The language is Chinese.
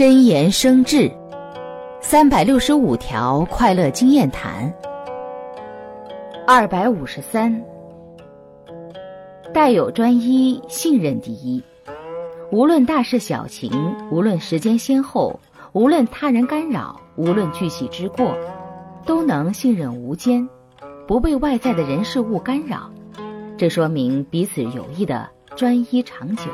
真言生智，三百六十五条快乐经验谈。二百五十三，带有专一，信任第一。无论大事小情，无论时间先后，无论他人干扰，无论巨细之过，都能信任无间，不被外在的人事物干扰。这说明彼此有意的专一长久。